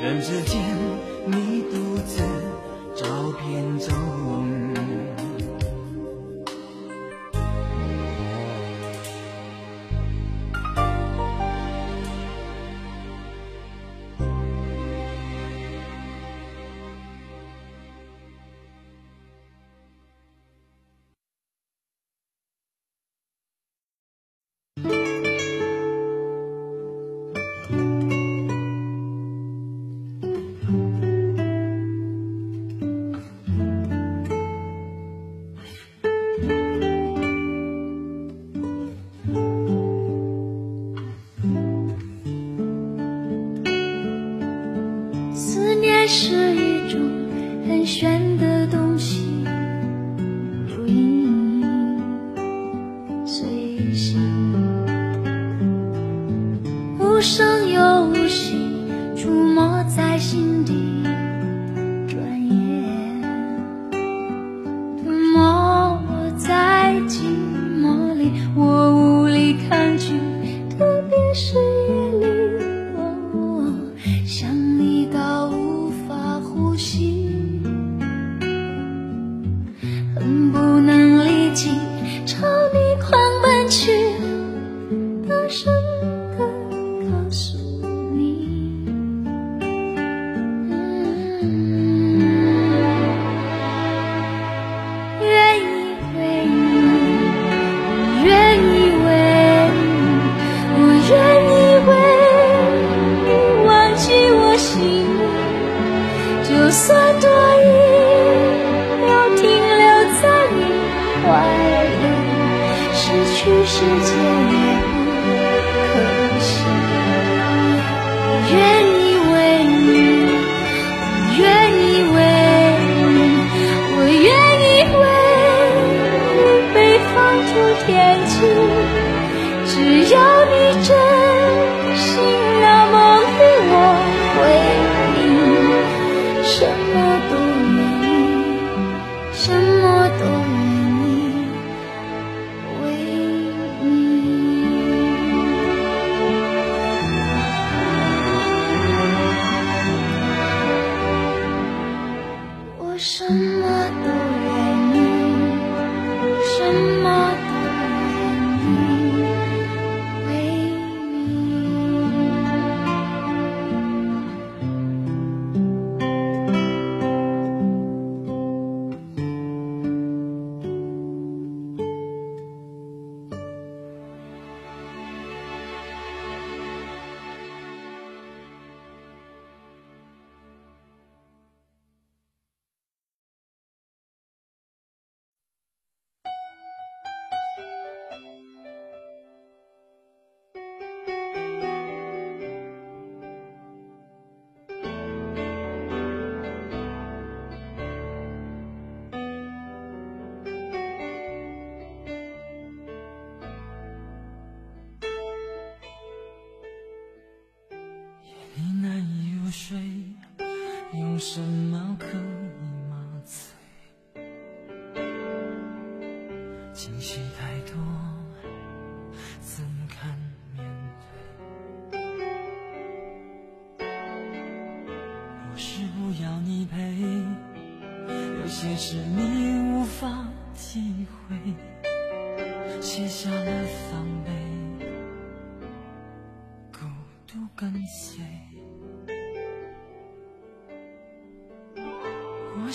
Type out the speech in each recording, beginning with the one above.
人世间，你独自照片中。我什么都愿意，什么有什么可以麻醉？惊喜太多，怎堪面对？不是不要你陪，有些事你无法体会，卸下了防备。孤独跟随。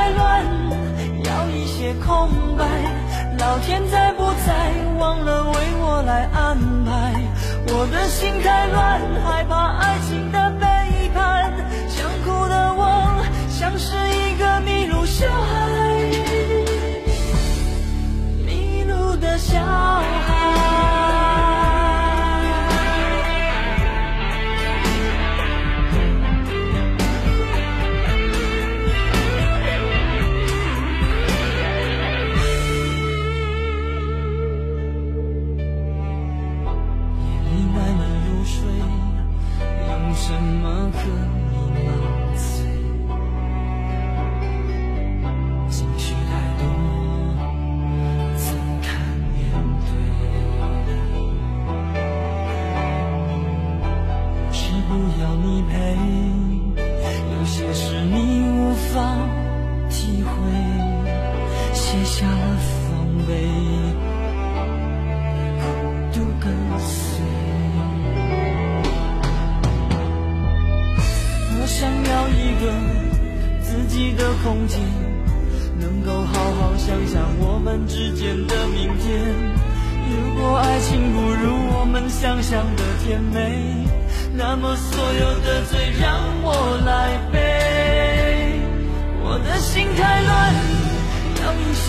太乱，要一些空白。老天在不在，忘了为我来安排。我的心太乱，害怕爱情的下了防备，孤独跟随。我想要一个自己的空间，能够好好想想我们之间的明天。如果爱情不如我们想象的甜美，那么所有的罪让我来背。我的心太乱，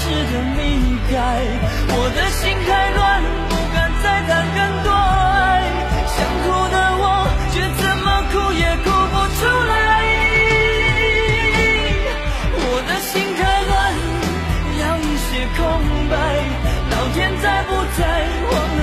时的离开。我的心太乱，不敢再谈更多爱。想哭的我，却怎么哭也哭不出来。我的心太乱，要一些空白。老天在不在，忘了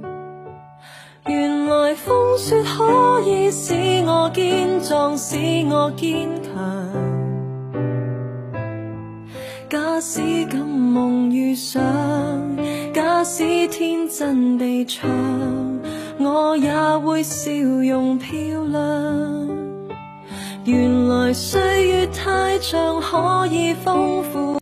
原来风雪可以使我坚壮，使我坚强。假使敢梦遇上，假使天真地唱，我也会笑容漂亮。原来岁月太长，可以丰富。